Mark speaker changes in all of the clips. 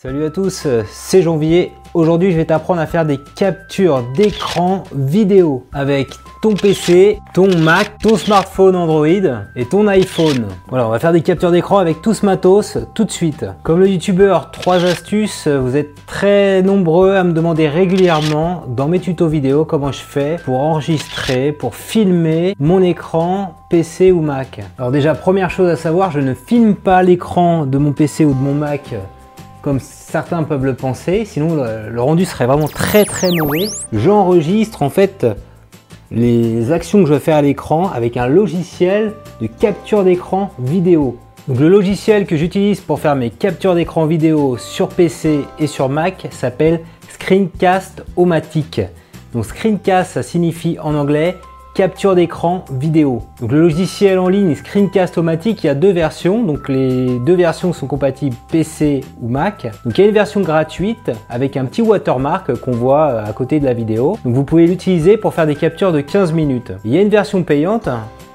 Speaker 1: Salut à tous, c'est Janvier. Aujourd'hui, je vais t'apprendre à faire des captures d'écran vidéo avec ton PC, ton Mac, ton smartphone Android et ton iPhone. Voilà, on va faire des captures d'écran avec tout ce matos tout de suite. Comme le youtubeur 3 astuces, vous êtes très nombreux à me demander régulièrement dans mes tutos vidéo comment je fais pour enregistrer, pour filmer mon écran PC ou Mac. Alors déjà, première chose à savoir, je ne filme pas l'écran de mon PC ou de mon Mac comme certains peuvent le penser, sinon le, rendu serait vraiment très très mauvais. J'enregistre en fait les actions que je faire à l'écran avec un logiciel de capture d'écran vidéo. Donc le logiciel que j'utilise pour faire mes captures d'écran vidéo sur PC et sur Mac s'appelle Screencast-O-Matic. Donc Screencast ça signifie en anglais capture d'écran vidéo. Donc le logiciel en ligne Screencast-O-Matic, il y a deux versions. Donc les deux versions sont compatibles PC ou Mac. Donc il y a une version gratuite avec un petit watermark qu'on voit euh, à côté de la vidéo. Vous pouvez l'utiliser pour faire des captures de 15 minutes. Il y a une version payante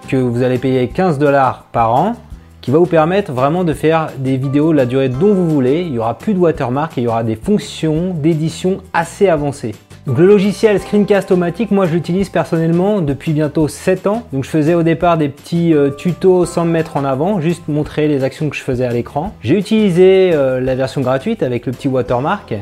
Speaker 1: que vous allez payer 15 dollars par an qui va vous permettre vraiment de faire des vidéos de la durée dont vous voulez. Il y aura plus de watermark et il y aura des fonctions d'édition assez avancées. Donc le logiciel Screencast-O-Matic, moi je l'utilise personnellement depuis bientôt 7 ans. Donc je faisais au départ des petits euh, tutos sans me mettre en avant, juste montrer les actions que je faisais à l'écran. J'ai utilisé euh, la version gratuite avec le petit watermark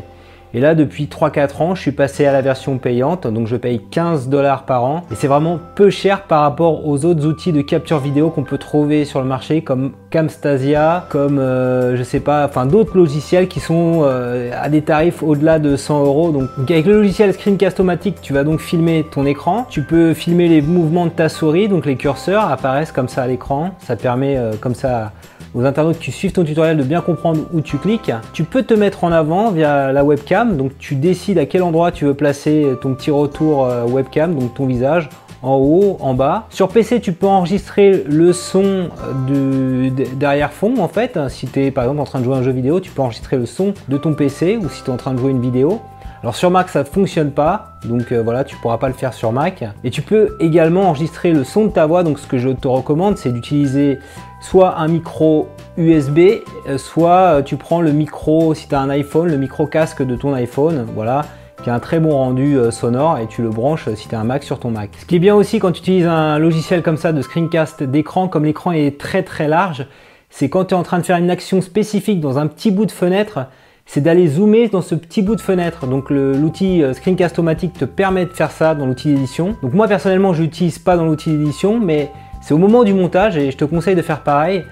Speaker 1: et là, depuis 3-4 ans, je suis passé à la version payante, donc je paye 15 dollars par an. Et c'est vraiment peu cher par rapport aux autres outils de capture vidéo qu'on peut trouver sur le marché, comme Camstasia, comme euh, je sais pas, enfin d'autres logiciels qui sont euh, à des tarifs au-delà de 100 euros. Donc avec le logiciel Screencast-O-Matic, tu vas donc filmer ton écran. Tu peux filmer les mouvements de ta souris, donc les curseurs apparaissent comme ça à l'écran. Ça permet euh, comme ça aux internautes qui suivent ton tutoriel de bien comprendre où tu cliques. Tu peux te mettre en avant via la webcam, donc tu décides à quel endroit tu veux placer ton petit retour euh, webcam, donc ton visage en haut, en bas. Sur PC, tu peux enregistrer le son de derrière fond en fait. Si tu es par exemple en train de jouer un jeu vidéo, tu peux enregistrer le son de ton PC ou si tu es en train de jouer une vidéo. Alors sur Mac ça ne fonctionne pas, donc euh, voilà tu pourras pas le faire sur Mac. Et tu peux également enregistrer le son de ta voix, donc ce que je te recommande c'est d'utiliser soit un micro USB, euh, soit euh, tu prends le micro, si tu as un iPhone, le micro casque de ton iPhone, voilà, qui a un très bon rendu sonore et tu le branches si tu as un Mac sur ton Mac. Ce qui est bien aussi quand tu utilises un logiciel comme ça de screencast d'écran, comme l'écran est très très large, c'est quand tu es en train de faire une action spécifique dans un petit bout de fenêtre, c'est d'aller zoomer dans ce petit bout de fenêtre. Donc l'outil euh, Screencast-O-Matic te permet de faire ça dans l'outil d'édition. Donc moi personnellement je l'utilise pas dans l'outil d'édition, mais c'est au moment du montage, et je te conseille de faire pareil,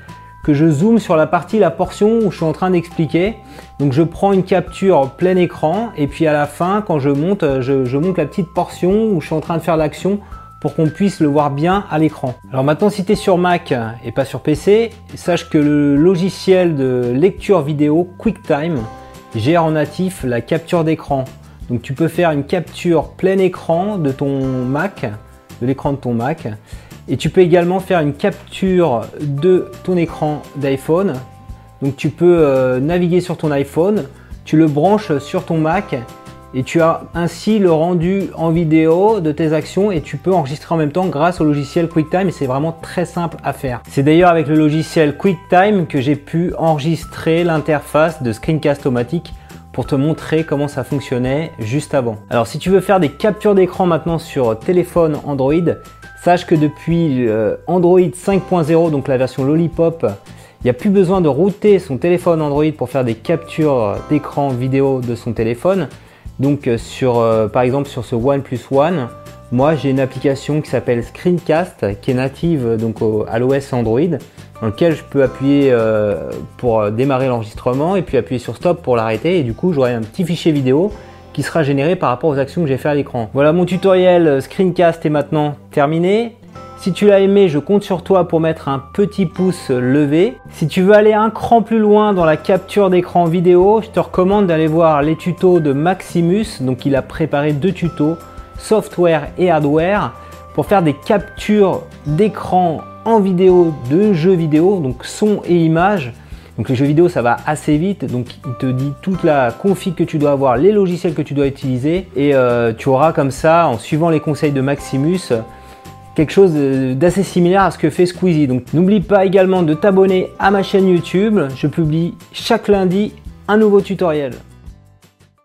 Speaker 1: que je zoome sur la partie, la portion où je suis en train d'expliquer. Donc je prends une capture plein écran, et puis à la fin, quand je monte, je, monte la petite portion où je suis en train de faire l'action pour qu'on puisse le voir bien à l'écran. Alors maintenant si tu es sur Mac et pas sur PC, sache que le logiciel de lecture vidéo QuickTime gère en natif la capture d'écran. Donc tu peux faire une capture plein écran de ton Mac, de l'écran de ton Mac. Et tu peux également faire une capture de ton écran d'iPhone. Donc tu peux euh, naviguer sur ton iPhone, tu le branches sur ton Mac et tu as ainsi le rendu en vidéo de tes actions et tu peux enregistrer en même temps grâce au logiciel QuickTime et c'est vraiment très simple à faire. C'est d'ailleurs avec le logiciel QuickTime que j'ai pu enregistrer l'interface de Screencast-O-Matic pour te montrer comment ça fonctionnait juste avant. Alors si tu veux faire des captures d'écran maintenant sur téléphone Android, sache que depuis euh, Android 5.0, donc la version Lollipop, il n'y a plus besoin de router son téléphone Android pour faire des captures d'écran vidéo de son téléphone. Donc euh, euh, par exemple sur ce OnePlus One, moi j'ai une application qui s'appelle Screencast qui est native donc à l'OS Android dans lequel je peux appuyer pour démarrer l'enregistrement et puis appuyer sur stop pour l'arrêter et du coup j'aurai un petit fichier vidéo qui sera généré par rapport aux actions que j'ai fait à l'écran. Voilà mon tutoriel Screencast est maintenant terminé. Si tu l'as aimé, je compte sur toi pour mettre un petit pouce levé. Si tu veux aller un cran plus loin dans la capture d'écran vidéo, je te recommande d'aller voir les tutos de Maximus. Donc il a préparé deux tutos, software et hardware, pour faire des captures d'écran en vidéo de jeux vidéo, donc son et image. Donc les jeux vidéo ça va assez vite, donc il te dit toute la config que tu dois avoir, les logiciels que tu dois utiliser et euh, tu auras comme ça, en suivant les conseils de Maximus, quelque chose d'assez similaire à ce que fait Squeezie. Donc n'oublie pas également de t'abonner à ma chaîne YouTube. Je publie chaque lundi un nouveau tutoriel.